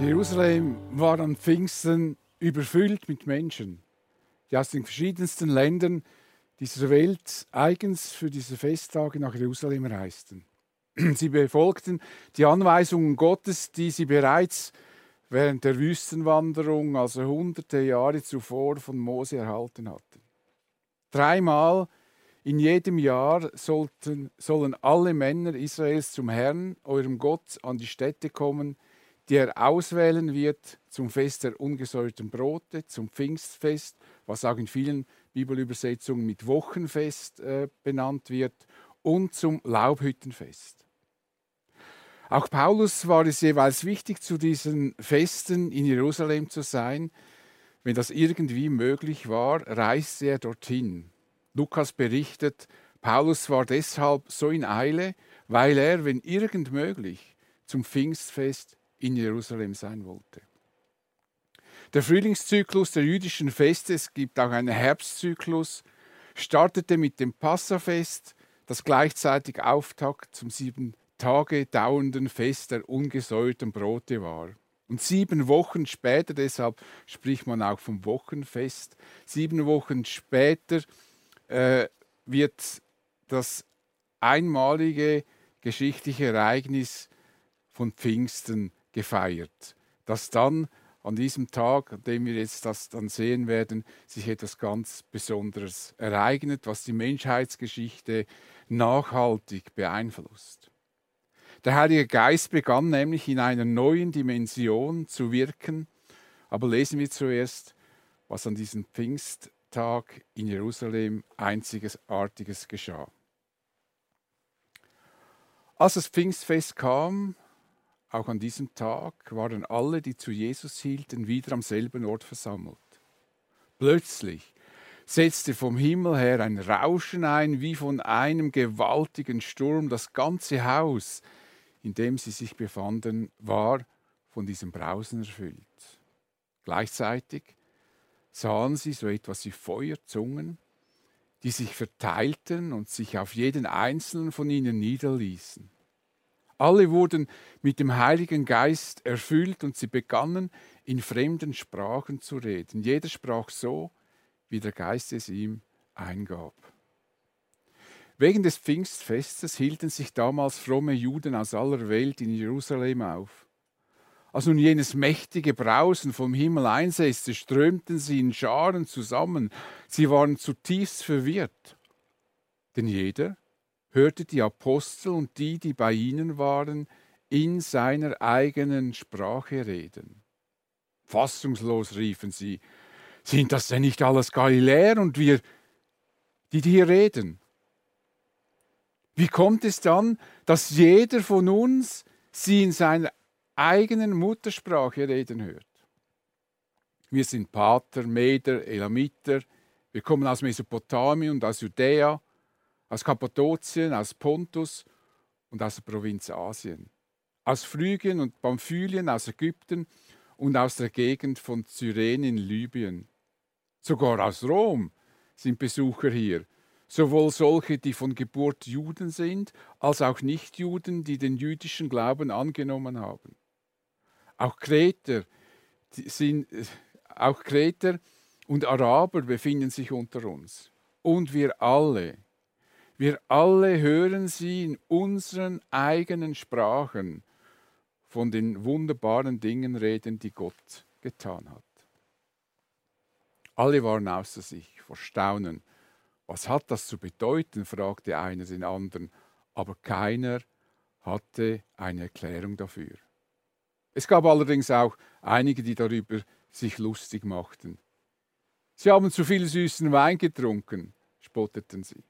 Jerusalem war an Pfingsten überfüllt mit Menschen, die aus den verschiedensten Ländern dieser Welt eigens für diese Festtage nach Jerusalem reisten. Sie befolgten die Anweisungen Gottes, die sie bereits während der Wüstenwanderung, also hunderte Jahre zuvor, von Mose erhalten hatten. Dreimal in jedem Jahr sollten, sollen alle Männer Israels zum Herrn, eurem Gott, an die Städte kommen, die er auswählen wird zum Fest der ungesäuerten Brote, zum Pfingstfest, was auch in vielen Bibelübersetzungen mit Wochenfest äh, benannt wird, und zum Laubhüttenfest. Auch Paulus war es jeweils wichtig, zu diesen Festen in Jerusalem zu sein. Wenn das irgendwie möglich war, reiste er dorthin. Lukas berichtet, Paulus war deshalb so in Eile, weil er, wenn irgend möglich, zum Pfingstfest in Jerusalem sein wollte. Der Frühlingszyklus der jüdischen Feste, es gibt auch einen Herbstzyklus, startete mit dem Passafest, das gleichzeitig Auftakt zum sieben Tage dauernden Fest der ungesäuerten Brote war. Und sieben Wochen später, deshalb spricht man auch vom Wochenfest, sieben Wochen später äh, wird das einmalige geschichtliche Ereignis von Pfingsten gefeiert, das dann an diesem Tag, an dem wir jetzt das dann sehen werden, sich etwas ganz Besonderes ereignet, was die Menschheitsgeschichte nachhaltig beeinflusst. Der Heilige Geist begann nämlich in einer neuen Dimension zu wirken, aber lesen wir zuerst, was an diesem Pfingsttag in Jerusalem einzigartiges geschah. Als das Pfingstfest kam, auch an diesem Tag waren alle, die zu Jesus hielten, wieder am selben Ort versammelt. Plötzlich setzte vom Himmel her ein Rauschen ein, wie von einem gewaltigen Sturm. Das ganze Haus, in dem sie sich befanden, war von diesem Brausen erfüllt. Gleichzeitig sahen sie so etwas wie Feuerzungen, die sich verteilten und sich auf jeden einzelnen von ihnen niederließen. Alle wurden mit dem Heiligen Geist erfüllt und sie begannen in fremden Sprachen zu reden. Jeder sprach so, wie der Geist es ihm eingab. Wegen des Pfingstfestes hielten sich damals fromme Juden aus aller Welt in Jerusalem auf. Als nun jenes mächtige Brausen vom Himmel einsetzte, strömten sie in Scharen zusammen. Sie waren zutiefst verwirrt. Denn jeder hörte die Apostel und die, die bei ihnen waren, in seiner eigenen Sprache reden. Fassungslos riefen sie, sind das denn nicht alles Galiläer und wir, die hier reden? Wie kommt es dann, dass jeder von uns sie in seiner eigenen Muttersprache reden hört? Wir sind Pater, Meder, Elamiter, wir kommen aus Mesopotamien und aus Judäa, aus Kappadokien, aus Pontus und aus der Provinz Asien, aus Phrygien und Pamphylien, aus Ägypten und aus der Gegend von Cyrene in Libyen. Sogar aus Rom sind Besucher hier, sowohl solche, die von Geburt Juden sind, als auch Nichtjuden, die den jüdischen Glauben angenommen haben. Auch Kreter, sind, äh, auch Kreter und Araber befinden sich unter uns. Und wir alle, wir alle hören sie in unseren eigenen Sprachen von den wunderbaren Dingen reden, die Gott getan hat. Alle waren außer sich vor Staunen. Was hat das zu bedeuten? fragte einer den anderen, aber keiner hatte eine Erklärung dafür. Es gab allerdings auch einige, die darüber sich lustig machten. Sie haben zu viel süßen Wein getrunken, spotteten sie.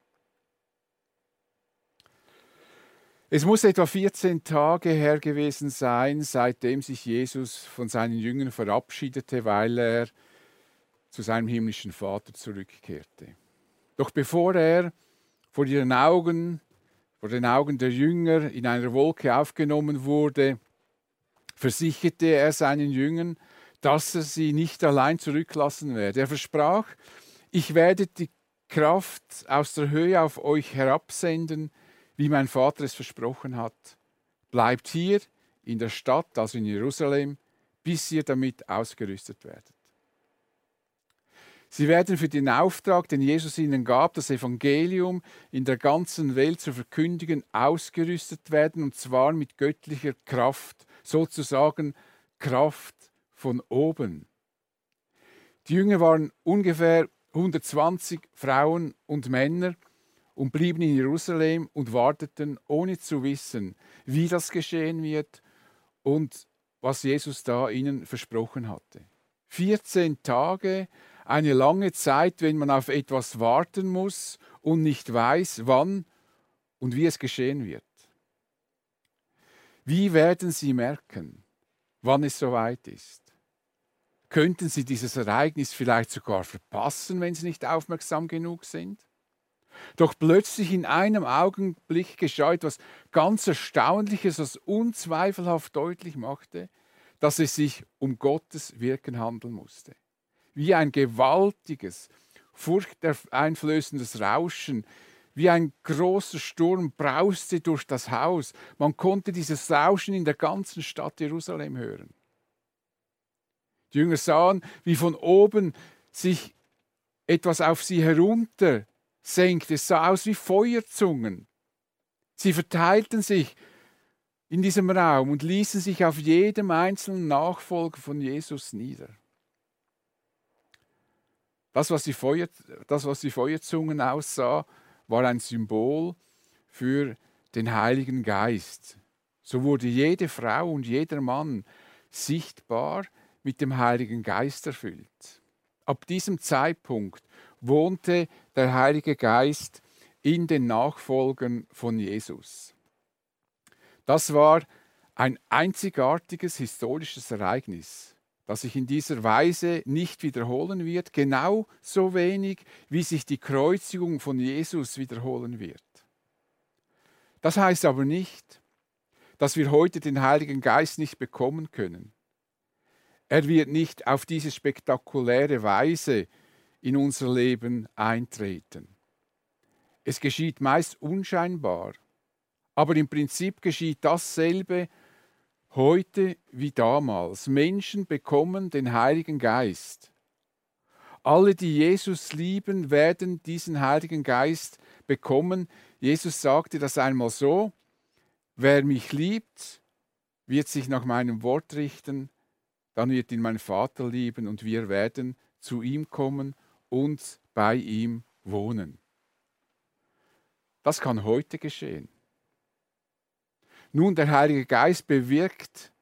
Es muss etwa 14 Tage her gewesen sein, seitdem sich Jesus von seinen Jüngern verabschiedete, weil er zu seinem himmlischen Vater zurückkehrte. Doch bevor er vor ihren Augen, vor den Augen der Jünger in einer Wolke aufgenommen wurde, versicherte er seinen Jüngern, dass er sie nicht allein zurücklassen werde. Er versprach, ich werde die Kraft aus der Höhe auf euch herabsenden, wie mein Vater es versprochen hat. Bleibt hier in der Stadt, also in Jerusalem, bis ihr damit ausgerüstet werdet. Sie werden für den Auftrag, den Jesus ihnen gab, das Evangelium in der ganzen Welt zu verkündigen, ausgerüstet werden, und zwar mit göttlicher Kraft, sozusagen Kraft von oben. Die Jünger waren ungefähr 120 Frauen und Männer und blieben in Jerusalem und warteten, ohne zu wissen, wie das geschehen wird und was Jesus da ihnen versprochen hatte. 14 Tage, eine lange Zeit, wenn man auf etwas warten muss und nicht weiß, wann und wie es geschehen wird. Wie werden Sie merken, wann es soweit ist? Könnten Sie dieses Ereignis vielleicht sogar verpassen, wenn Sie nicht aufmerksam genug sind? Doch plötzlich in einem Augenblick geschah etwas ganz Erstaunliches, was unzweifelhaft deutlich machte, dass es sich um Gottes Wirken handeln musste. Wie ein gewaltiges, furchteinflößendes Rauschen, wie ein großer Sturm brauste durch das Haus. Man konnte dieses Rauschen in der ganzen Stadt Jerusalem hören. Die Jünger sahen, wie von oben sich etwas auf sie herunter senkte. Es sah aus wie Feuerzungen. Sie verteilten sich in diesem Raum und ließen sich auf jedem einzelnen Nachfolger von Jesus nieder. Das, was die, Feuer, das, was die Feuerzungen aussah, war ein Symbol für den Heiligen Geist. So wurde jede Frau und jeder Mann sichtbar mit dem Heiligen Geist erfüllt. Ab diesem Zeitpunkt wohnte der Heilige Geist in den Nachfolgern von Jesus. Das war ein einzigartiges historisches Ereignis, das sich in dieser Weise nicht wiederholen wird, genauso wenig wie sich die Kreuzigung von Jesus wiederholen wird. Das heißt aber nicht, dass wir heute den Heiligen Geist nicht bekommen können. Er wird nicht auf diese spektakuläre Weise in unser Leben eintreten. Es geschieht meist unscheinbar, aber im Prinzip geschieht dasselbe heute wie damals. Menschen bekommen den Heiligen Geist. Alle, die Jesus lieben, werden diesen Heiligen Geist bekommen. Jesus sagte das einmal so, wer mich liebt, wird sich nach meinem Wort richten, dann wird ihn mein Vater lieben und wir werden zu ihm kommen und bei ihm wohnen. Das kann heute geschehen. Nun, der Heilige Geist bewirkt,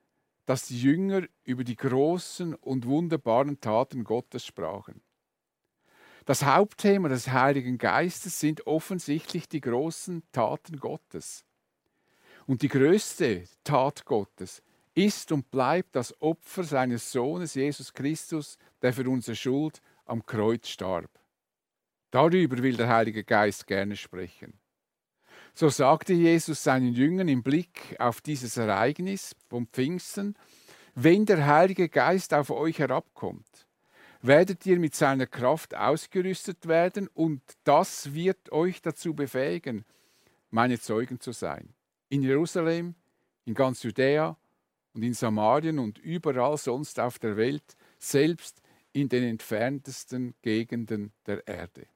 dass die Jünger über die großen und wunderbaren Taten Gottes sprachen. Das Hauptthema des Heiligen Geistes sind offensichtlich die großen Taten Gottes. Und die größte Tat Gottes ist und bleibt das Opfer seines Sohnes Jesus Christus, der für unsere Schuld am Kreuz starb. Darüber will der Heilige Geist gerne sprechen. So sagte Jesus seinen Jüngern im Blick auf dieses Ereignis vom Pfingsten, wenn der Heilige Geist auf euch herabkommt, werdet ihr mit seiner Kraft ausgerüstet werden und das wird euch dazu befähigen, meine Zeugen zu sein. In Jerusalem, in ganz Judäa und in Samarien und überall sonst auf der Welt, selbst in den entferntesten Gegenden der Erde.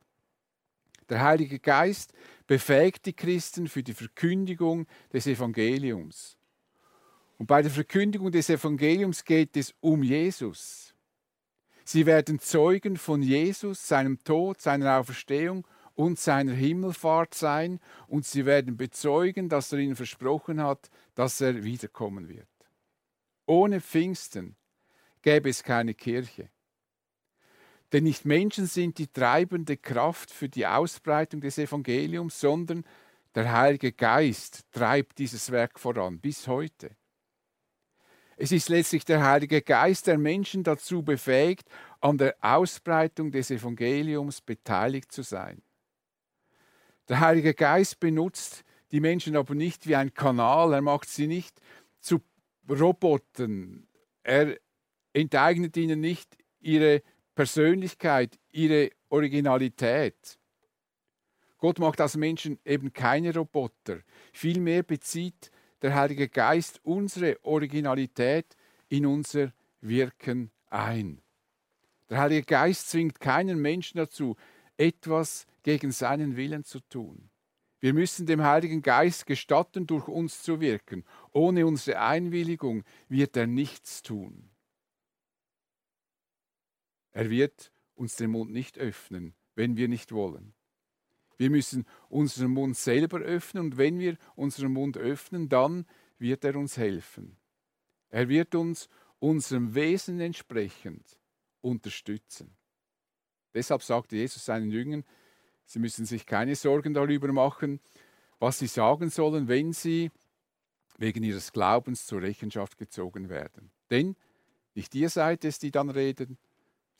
Der Heilige Geist befähigt die Christen für die Verkündigung des Evangeliums. Und bei der Verkündigung des Evangeliums geht es um Jesus. Sie werden Zeugen von Jesus, seinem Tod, seiner Auferstehung und seiner Himmelfahrt sein und sie werden bezeugen, dass er ihnen versprochen hat, dass er wiederkommen wird. Ohne Pfingsten gäbe es keine Kirche. Denn nicht Menschen sind die treibende Kraft für die Ausbreitung des Evangeliums, sondern der Heilige Geist treibt dieses Werk voran bis heute. Es ist letztlich der Heilige Geist, der Menschen dazu befähigt, an der Ausbreitung des Evangeliums beteiligt zu sein. Der Heilige Geist benutzt die Menschen aber nicht wie ein Kanal, er macht sie nicht zu Robotern, er enteignet ihnen nicht ihre Persönlichkeit, ihre Originalität. Gott macht aus Menschen eben keine Roboter. Vielmehr bezieht der Heilige Geist unsere Originalität in unser wirken ein. Der Heilige Geist zwingt keinen Menschen dazu, etwas gegen seinen Willen zu tun. Wir müssen dem Heiligen Geist gestatten, durch uns zu wirken. Ohne unsere Einwilligung wird er nichts tun. Er wird uns den Mund nicht öffnen, wenn wir nicht wollen. Wir müssen unseren Mund selber öffnen und wenn wir unseren Mund öffnen, dann wird er uns helfen. Er wird uns unserem Wesen entsprechend unterstützen. Deshalb sagte Jesus seinen Jüngern, sie müssen sich keine Sorgen darüber machen, was sie sagen sollen, wenn sie wegen ihres Glaubens zur Rechenschaft gezogen werden. Denn nicht ihr seid es, die dann reden,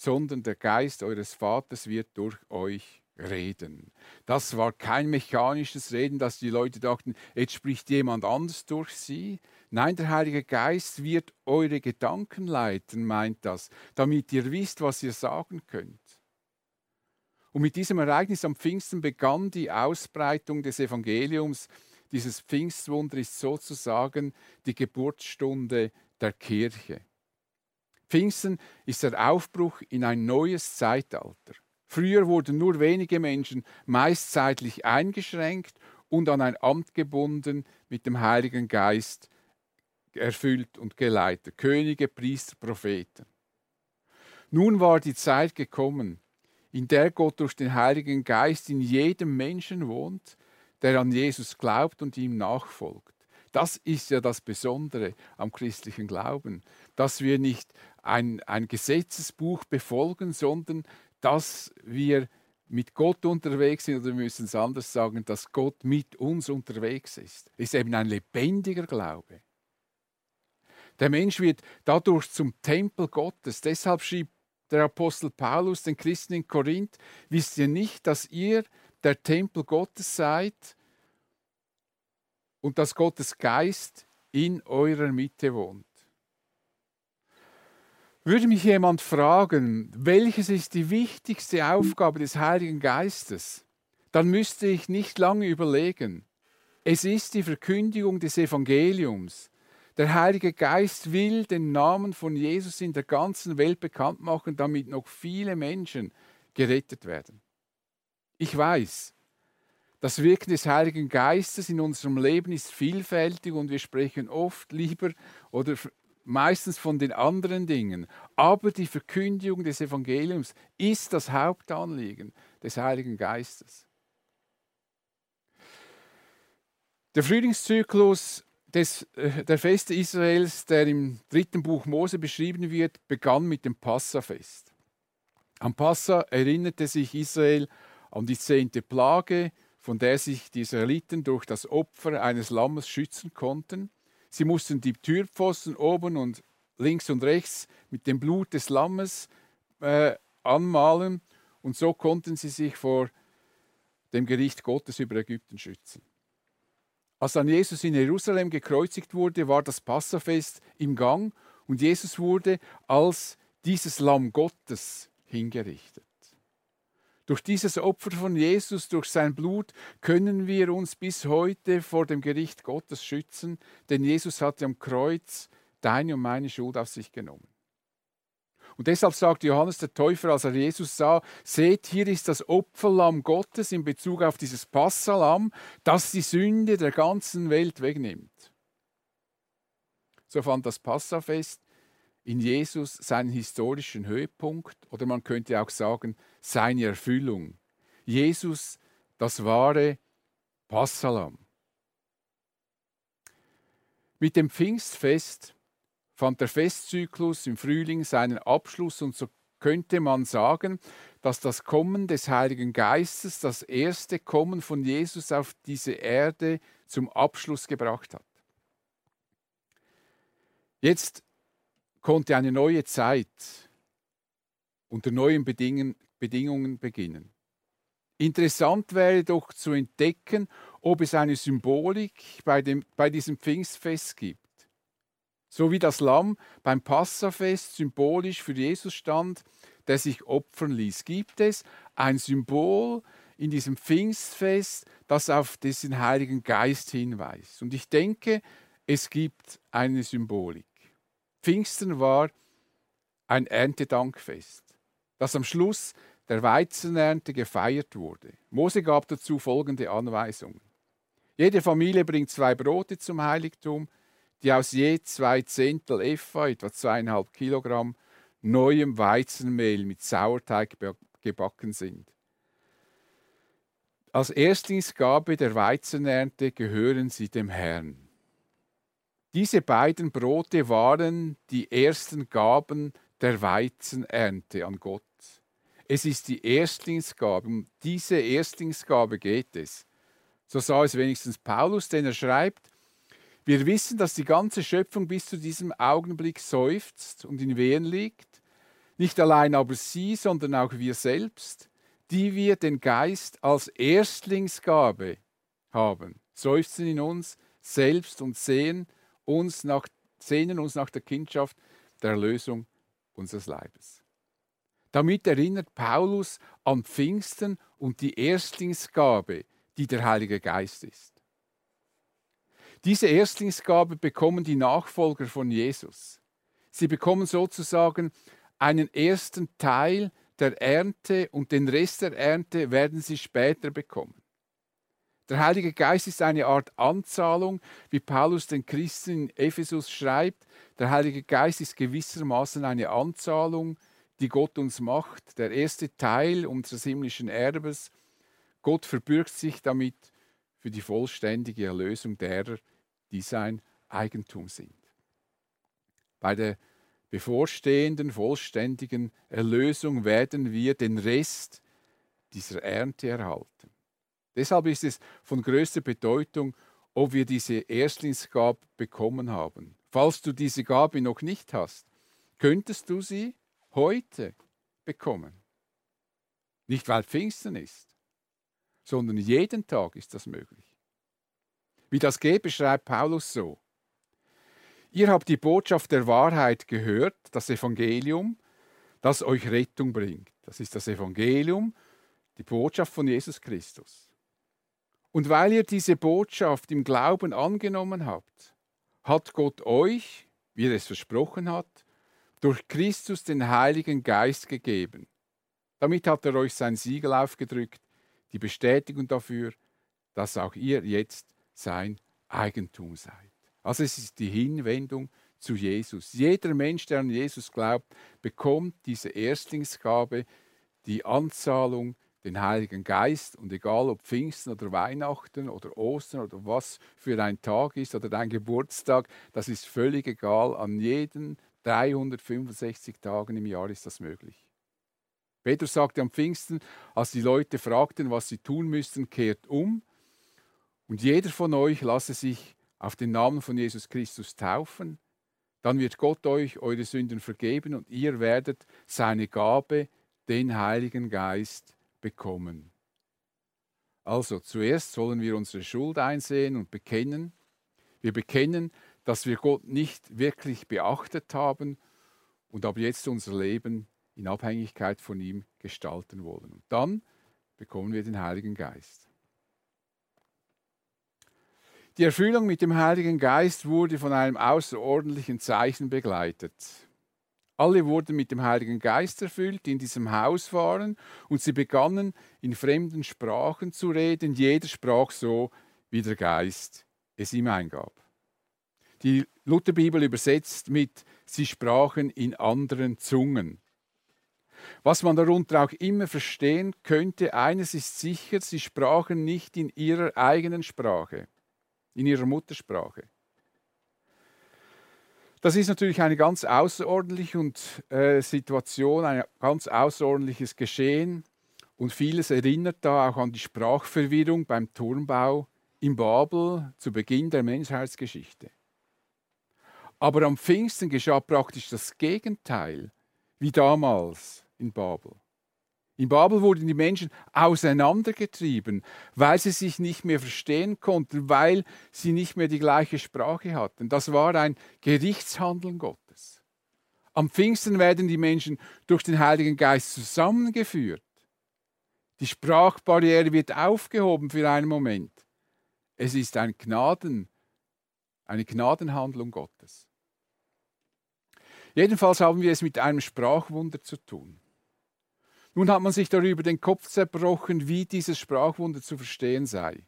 sondern der Geist eures Vaters wird durch euch reden. Das war kein mechanisches Reden, dass die Leute dachten, jetzt spricht jemand anders durch sie. Nein, der Heilige Geist wird eure Gedanken leiten, meint das, damit ihr wisst, was ihr sagen könnt. Und mit diesem Ereignis am Pfingsten begann die Ausbreitung des Evangeliums. Dieses Pfingstwunder ist sozusagen die Geburtsstunde der Kirche. Pfingsten ist der Aufbruch in ein neues Zeitalter. Früher wurden nur wenige Menschen meist zeitlich eingeschränkt und an ein Amt gebunden, mit dem Heiligen Geist erfüllt und geleitet. Könige, Priester, Propheten. Nun war die Zeit gekommen, in der Gott durch den Heiligen Geist in jedem Menschen wohnt, der an Jesus glaubt und ihm nachfolgt. Das ist ja das Besondere am christlichen Glauben, dass wir nicht ein, ein Gesetzesbuch befolgen, sondern dass wir mit Gott unterwegs sind, oder wir müssen es anders sagen, dass Gott mit uns unterwegs ist. Es ist eben ein lebendiger Glaube. Der Mensch wird dadurch zum Tempel Gottes. Deshalb schrieb der Apostel Paulus den Christen in Korinth, wisst ihr nicht, dass ihr der Tempel Gottes seid und dass Gottes Geist in eurer Mitte wohnt? Würde mich jemand fragen, welches ist die wichtigste Aufgabe des Heiligen Geistes, dann müsste ich nicht lange überlegen. Es ist die Verkündigung des Evangeliums. Der Heilige Geist will den Namen von Jesus in der ganzen Welt bekannt machen, damit noch viele Menschen gerettet werden. Ich weiß, das Wirken des Heiligen Geistes in unserem Leben ist vielfältig und wir sprechen oft lieber oder meistens von den anderen Dingen. Aber die Verkündigung des Evangeliums ist das Hauptanliegen des Heiligen Geistes. Der Frühlingszyklus des, äh, der Feste Israels, der im dritten Buch Mose beschrieben wird, begann mit dem Passafest. Am Passa erinnerte sich Israel an die zehnte Plage, von der sich die Israeliten durch das Opfer eines Lammes schützen konnten. Sie mussten die Türpfosten oben und links und rechts mit dem Blut des Lammes äh, anmalen und so konnten sie sich vor dem Gericht Gottes über Ägypten schützen. Als dann Jesus in Jerusalem gekreuzigt wurde, war das Passafest im Gang und Jesus wurde als dieses Lamm Gottes hingerichtet. Durch dieses Opfer von Jesus, durch sein Blut, können wir uns bis heute vor dem Gericht Gottes schützen, denn Jesus hat am Kreuz deine und meine Schuld auf sich genommen. Und deshalb sagt Johannes der Täufer, als er Jesus sah, seht, hier ist das Opferlamm Gottes in Bezug auf dieses Passalam, das die Sünde der ganzen Welt wegnimmt. So fand das Passafest in Jesus seinen historischen Höhepunkt oder man könnte auch sagen, seine Erfüllung. Jesus, das wahre Passalam. Mit dem Pfingstfest fand der Festzyklus im Frühling seinen Abschluss und so könnte man sagen, dass das Kommen des Heiligen Geistes das erste Kommen von Jesus auf diese Erde zum Abschluss gebracht hat. Jetzt konnte eine neue Zeit unter neuen Bedingungen beginnen. Interessant wäre doch zu entdecken, ob es eine Symbolik bei, dem, bei diesem Pfingstfest gibt. So wie das Lamm beim Passafest symbolisch für Jesus stand, der sich opfern ließ, gibt es ein Symbol in diesem Pfingstfest, das auf diesen Heiligen Geist hinweist. Und ich denke, es gibt eine Symbolik. Pfingsten war ein Erntedankfest, das am Schluss der Weizenernte gefeiert wurde. Mose gab dazu folgende Anweisungen. Jede Familie bringt zwei Brote zum Heiligtum, die aus je zwei Zehntel Epha, etwa zweieinhalb Kilogramm, neuem Weizenmehl mit Sauerteig gebacken sind. Als Erstlingsgabe der Weizenernte gehören sie dem Herrn. Diese beiden Brote waren die ersten Gaben der Weizenernte an Gott. Es ist die Erstlingsgabe. Um diese Erstlingsgabe geht es. So sah es wenigstens Paulus, denn er schreibt, wir wissen, dass die ganze Schöpfung bis zu diesem Augenblick seufzt und in Wehen liegt. Nicht allein aber sie, sondern auch wir selbst, die wir den Geist als Erstlingsgabe haben, seufzen in uns selbst und sehen uns nach, sehnen uns nach der Kindschaft der Erlösung unseres Leibes. Damit erinnert Paulus an Pfingsten und die Erstlingsgabe, die der Heilige Geist ist. Diese Erstlingsgabe bekommen die Nachfolger von Jesus. Sie bekommen sozusagen einen ersten Teil der Ernte und den Rest der Ernte werden sie später bekommen. Der Heilige Geist ist eine Art Anzahlung, wie Paulus den Christen in Ephesus schreibt. Der Heilige Geist ist gewissermaßen eine Anzahlung, die Gott uns macht, der erste Teil unseres himmlischen Erbes. Gott verbürgt sich damit für die vollständige Erlösung derer, die sein Eigentum sind. Bei der bevorstehenden vollständigen Erlösung werden wir den Rest dieser Ernte erhalten. Deshalb ist es von größter Bedeutung, ob wir diese Erstlingsgabe bekommen haben. Falls du diese Gabe noch nicht hast, könntest du sie heute bekommen. Nicht weil Pfingsten ist, sondern jeden Tag ist das möglich. Wie das geht, beschreibt Paulus so. Ihr habt die Botschaft der Wahrheit gehört, das Evangelium, das euch Rettung bringt. Das ist das Evangelium, die Botschaft von Jesus Christus. Und weil ihr diese Botschaft im Glauben angenommen habt, hat Gott euch, wie er es versprochen hat, durch Christus den Heiligen Geist gegeben. Damit hat er euch sein Siegel aufgedrückt, die Bestätigung dafür, dass auch ihr jetzt sein Eigentum seid. Also es ist die Hinwendung zu Jesus. Jeder Mensch, der an Jesus glaubt, bekommt diese Erstlingsgabe, die Anzahlung, den Heiligen Geist. Und egal ob Pfingsten oder Weihnachten oder Ostern oder was für ein Tag ist oder dein Geburtstag, das ist völlig egal. An jeden 365 Tagen im Jahr ist das möglich. Petrus sagte am Pfingsten, als die Leute fragten, was sie tun müssten, kehrt um und jeder von euch lasse sich auf den Namen von Jesus Christus taufen, dann wird Gott euch eure Sünden vergeben und ihr werdet seine Gabe, den Heiligen Geist, bekommen. Also zuerst sollen wir unsere Schuld einsehen und bekennen. Wir bekennen, dass wir Gott nicht wirklich beachtet haben und ab jetzt unser Leben in Abhängigkeit von ihm gestalten wollen. Und dann bekommen wir den Heiligen Geist. Die Erfüllung mit dem Heiligen Geist wurde von einem außerordentlichen Zeichen begleitet. Alle wurden mit dem Heiligen Geist erfüllt, die in diesem Haus waren, und sie begannen in fremden Sprachen zu reden. Jeder sprach so, wie der Geist es ihm eingab. Die Lutherbibel übersetzt mit, sie sprachen in anderen Zungen. Was man darunter auch immer verstehen könnte, eines ist sicher, sie sprachen nicht in ihrer eigenen Sprache in ihrer Muttersprache. Das ist natürlich eine ganz außerordentliche und, äh, Situation, ein ganz außerordentliches Geschehen. Und vieles erinnert da auch an die Sprachverwirrung beim Turmbau in Babel zu Beginn der Menschheitsgeschichte. Aber am Pfingsten geschah praktisch das Gegenteil, wie damals in Babel. In Babel wurden die Menschen auseinandergetrieben, weil sie sich nicht mehr verstehen konnten, weil sie nicht mehr die gleiche Sprache hatten. Das war ein Gerichtshandeln Gottes. Am Pfingsten werden die Menschen durch den Heiligen Geist zusammengeführt. Die Sprachbarriere wird aufgehoben für einen Moment. Es ist ein Gnaden, eine Gnadenhandlung Gottes. Jedenfalls haben wir es mit einem Sprachwunder zu tun. Nun hat man sich darüber den Kopf zerbrochen, wie dieses Sprachwunder zu verstehen sei.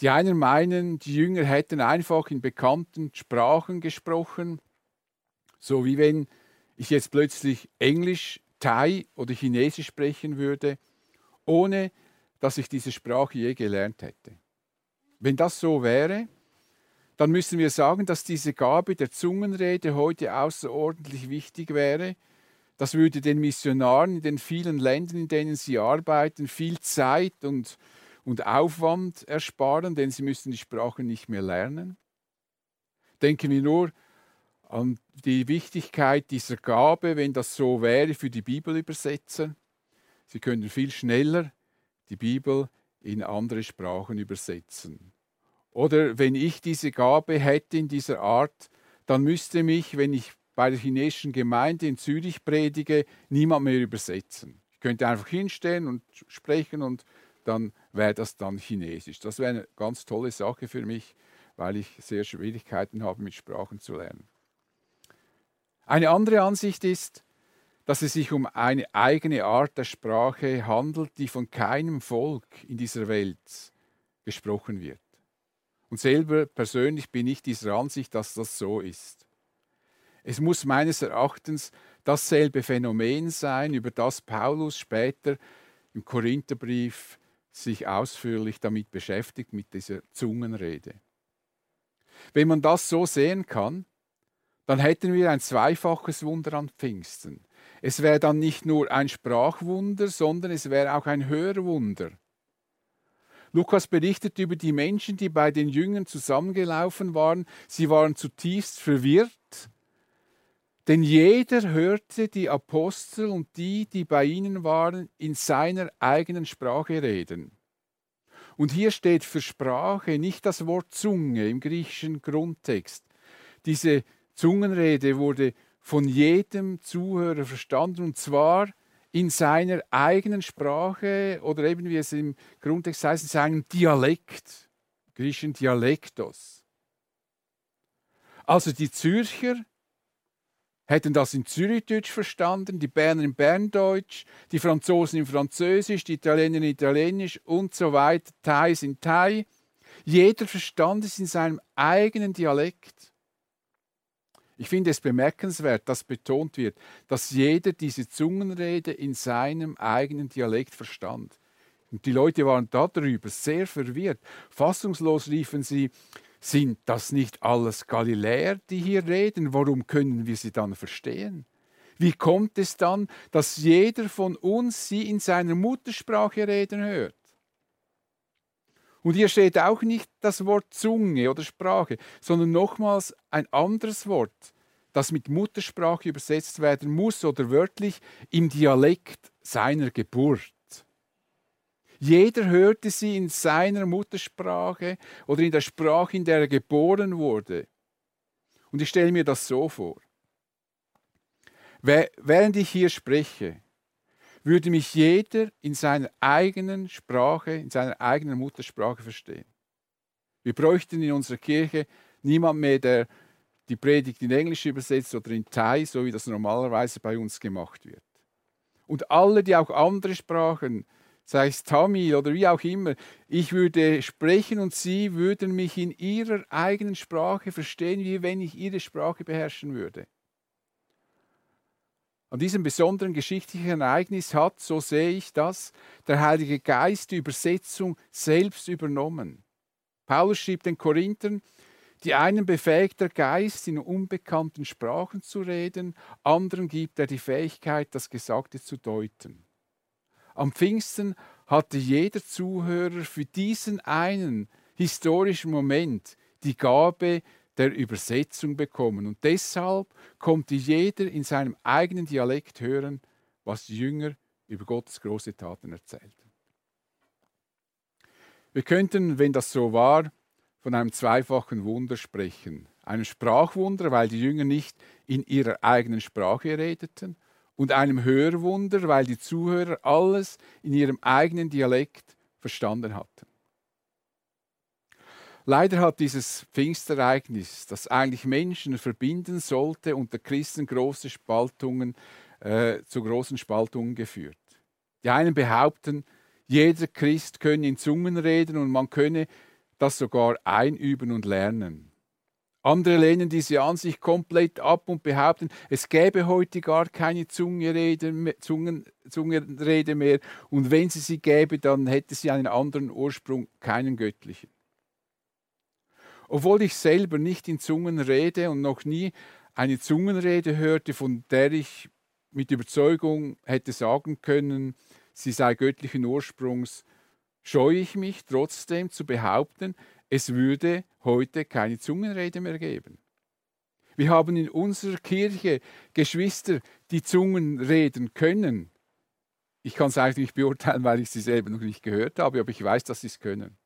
Die einen meinen, die Jünger hätten einfach in bekannten Sprachen gesprochen, so wie wenn ich jetzt plötzlich Englisch, Thai oder Chinesisch sprechen würde, ohne dass ich diese Sprache je gelernt hätte. Wenn das so wäre, dann müssen wir sagen, dass diese Gabe der Zungenrede heute außerordentlich wichtig wäre. Das würde den Missionaren in den vielen Ländern, in denen sie arbeiten, viel Zeit und, und Aufwand ersparen, denn sie müssen die Sprache nicht mehr lernen. Denken wir nur an die Wichtigkeit dieser Gabe, wenn das so wäre für die Bibelübersetzer. Sie können viel schneller die Bibel in andere Sprachen übersetzen. Oder wenn ich diese Gabe hätte in dieser Art, dann müsste mich, wenn ich bei der chinesischen Gemeinde in Zürich predige, niemand mehr übersetzen. Ich könnte einfach hinstehen und sprechen und dann wäre das dann Chinesisch. Das wäre eine ganz tolle Sache für mich, weil ich sehr Schwierigkeiten habe, mit Sprachen zu lernen. Eine andere Ansicht ist, dass es sich um eine eigene Art der Sprache handelt, die von keinem Volk in dieser Welt gesprochen wird. Und selber persönlich bin ich dieser Ansicht, dass das so ist. Es muss meines Erachtens dasselbe Phänomen sein, über das Paulus später im Korintherbrief sich ausführlich damit beschäftigt, mit dieser Zungenrede. Wenn man das so sehen kann, dann hätten wir ein zweifaches Wunder an Pfingsten. Es wäre dann nicht nur ein Sprachwunder, sondern es wäre auch ein Hörwunder. Lukas berichtet über die Menschen, die bei den Jüngern zusammengelaufen waren. Sie waren zutiefst verwirrt, denn jeder hörte die Apostel und die, die bei ihnen waren, in seiner eigenen Sprache reden. Und hier steht für Sprache nicht das Wort Zunge im griechischen Grundtext. Diese Zungenrede wurde von jedem Zuhörer verstanden und zwar in seiner eigenen Sprache oder eben wie es im Grundtext heißt, in seinem Dialekt, griechischen Dialektos. Also die Zürcher hätten das in Zürichdeutsch verstanden, die Berner in Berndeutsch, die Franzosen in Französisch, die Italiener in Italienisch und so weiter, Thais in Thai. Jeder verstand es in seinem eigenen Dialekt. Ich finde es bemerkenswert, dass betont wird, dass jeder diese Zungenrede in seinem eigenen Dialekt verstand. Und die Leute waren darüber sehr verwirrt. Fassungslos riefen sie, sind das nicht alles Galiläer, die hier reden? Warum können wir sie dann verstehen? Wie kommt es dann, dass jeder von uns sie in seiner Muttersprache reden hört? Und hier steht auch nicht das Wort Zunge oder Sprache, sondern nochmals ein anderes Wort, das mit Muttersprache übersetzt werden muss oder wörtlich im Dialekt seiner Geburt. Jeder hörte sie in seiner Muttersprache oder in der Sprache, in der er geboren wurde. Und ich stelle mir das so vor. Während ich hier spreche, würde mich jeder in seiner eigenen Sprache, in seiner eigenen Muttersprache verstehen. Wir bräuchten in unserer Kirche niemand mehr, der die Predigt in Englisch übersetzt oder in Thai, so wie das normalerweise bei uns gemacht wird. Und alle, die auch andere Sprachen, sei es Tamil oder wie auch immer, ich würde sprechen und sie würden mich in ihrer eigenen Sprache verstehen, wie wenn ich ihre Sprache beherrschen würde. An diesem besonderen geschichtlichen Ereignis hat, so sehe ich das, der Heilige Geist die Übersetzung selbst übernommen. Paulus schrieb den Korinthern, die einen befähigt der Geist, in unbekannten Sprachen zu reden, anderen gibt er die Fähigkeit, das Gesagte zu deuten. Am Pfingsten hatte jeder Zuhörer für diesen einen historischen Moment die Gabe, der Übersetzung bekommen. Und deshalb konnte jeder in seinem eigenen Dialekt hören, was die Jünger über Gottes große Taten erzählten. Wir könnten, wenn das so war, von einem zweifachen Wunder sprechen. Einem Sprachwunder, weil die Jünger nicht in ihrer eigenen Sprache redeten, und einem Hörwunder, weil die Zuhörer alles in ihrem eigenen Dialekt verstanden hatten. Leider hat dieses Pfingstereignis, das eigentlich Menschen verbinden sollte, unter Christen große Spaltungen, äh, zu großen Spaltungen geführt. Die einen behaupten, jeder Christ könne in Zungen reden und man könne das sogar einüben und lernen. Andere lehnen diese Ansicht komplett ab und behaupten, es gäbe heute gar keine Zungenrede, Zungen, Zungenrede mehr und wenn sie sie gäbe, dann hätte sie einen anderen Ursprung, keinen göttlichen. Obwohl ich selber nicht in Zungen rede und noch nie eine Zungenrede hörte, von der ich mit Überzeugung hätte sagen können, sie sei göttlichen Ursprungs, scheue ich mich trotzdem zu behaupten, es würde heute keine Zungenrede mehr geben. Wir haben in unserer Kirche Geschwister, die Zungen reden können. Ich kann es eigentlich nicht beurteilen, weil ich sie selber noch nicht gehört habe, aber ich weiß, dass sie es können.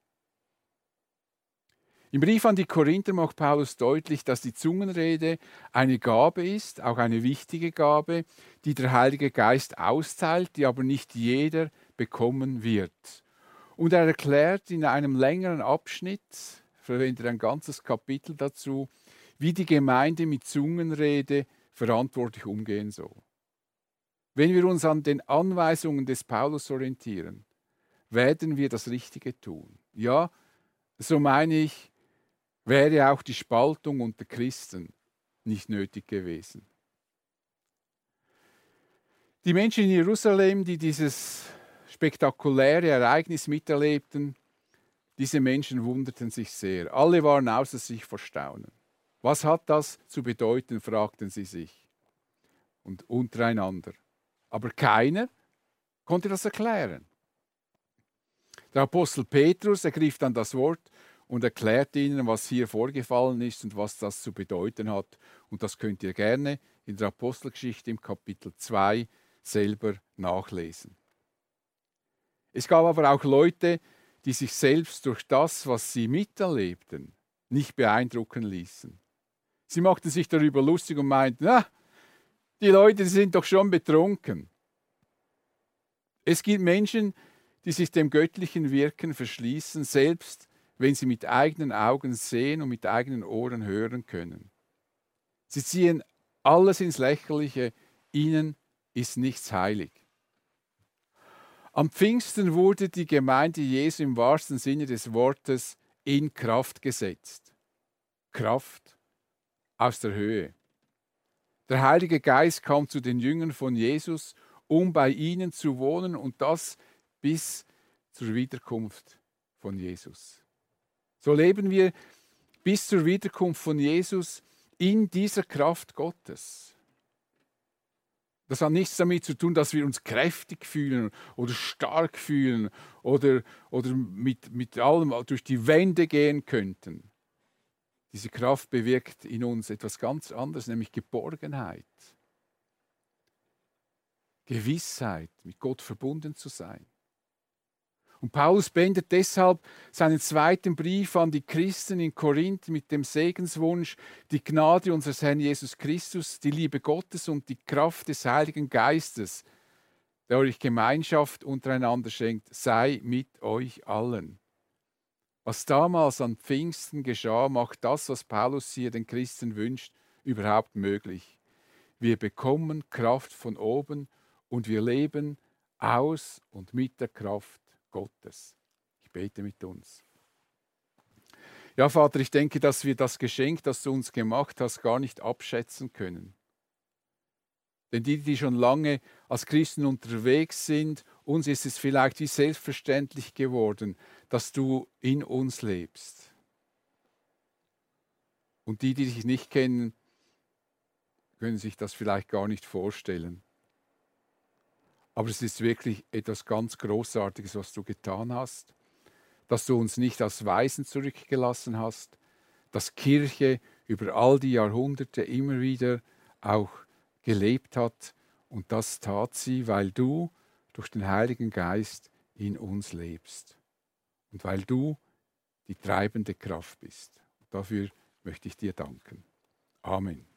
Im Brief an die Korinther macht Paulus deutlich, dass die Zungenrede eine Gabe ist, auch eine wichtige Gabe, die der Heilige Geist austeilt, die aber nicht jeder bekommen wird. Und er erklärt in einem längeren Abschnitt, verwendet ein ganzes Kapitel dazu, wie die Gemeinde mit Zungenrede verantwortlich umgehen soll. Wenn wir uns an den Anweisungen des Paulus orientieren, werden wir das Richtige tun. Ja, so meine ich, wäre auch die Spaltung unter Christen nicht nötig gewesen. Die Menschen in Jerusalem, die dieses spektakuläre Ereignis miterlebten, diese Menschen wunderten sich sehr. Alle waren außer sich vor Staunen. Was hat das zu bedeuten, fragten sie sich und untereinander. Aber keiner konnte das erklären. Der Apostel Petrus ergriff dann das Wort und erklärt ihnen, was hier vorgefallen ist und was das zu bedeuten hat. Und das könnt ihr gerne in der Apostelgeschichte im Kapitel 2 selber nachlesen. Es gab aber auch Leute, die sich selbst durch das, was sie miterlebten, nicht beeindrucken ließen. Sie machten sich darüber lustig und meinten, na, die Leute sind doch schon betrunken. Es gibt Menschen, die sich dem göttlichen Wirken verschließen, selbst wenn sie mit eigenen Augen sehen und mit eigenen Ohren hören können. Sie ziehen alles ins Lächerliche, ihnen ist nichts heilig. Am Pfingsten wurde die Gemeinde Jesu im wahrsten Sinne des Wortes in Kraft gesetzt. Kraft aus der Höhe. Der Heilige Geist kam zu den Jüngern von Jesus, um bei ihnen zu wohnen und das bis zur Wiederkunft von Jesus. So leben wir bis zur Wiederkunft von Jesus in dieser Kraft Gottes. Das hat nichts damit zu tun, dass wir uns kräftig fühlen oder stark fühlen oder, oder mit, mit allem durch die Wände gehen könnten. Diese Kraft bewirkt in uns etwas ganz anderes, nämlich Geborgenheit, Gewissheit, mit Gott verbunden zu sein. Und Paulus beendet deshalb seinen zweiten Brief an die Christen in Korinth mit dem Segenswunsch, die Gnade unseres Herrn Jesus Christus, die Liebe Gottes und die Kraft des Heiligen Geistes, der euch Gemeinschaft untereinander schenkt, sei mit euch allen. Was damals an Pfingsten geschah, macht das, was Paulus hier den Christen wünscht, überhaupt möglich. Wir bekommen Kraft von oben und wir leben aus und mit der Kraft Gottes. Ich bete mit uns. Ja, Vater, ich denke, dass wir das Geschenk, das du uns gemacht hast, gar nicht abschätzen können. Denn die, die schon lange als Christen unterwegs sind, uns ist es vielleicht wie selbstverständlich geworden, dass du in uns lebst. Und die, die dich nicht kennen, können sich das vielleicht gar nicht vorstellen. Aber es ist wirklich etwas ganz Großartiges, was du getan hast, dass du uns nicht als Weisen zurückgelassen hast, dass Kirche über all die Jahrhunderte immer wieder auch gelebt hat. Und das tat sie, weil du durch den Heiligen Geist in uns lebst. Und weil du die treibende Kraft bist. dafür möchte ich dir danken. Amen.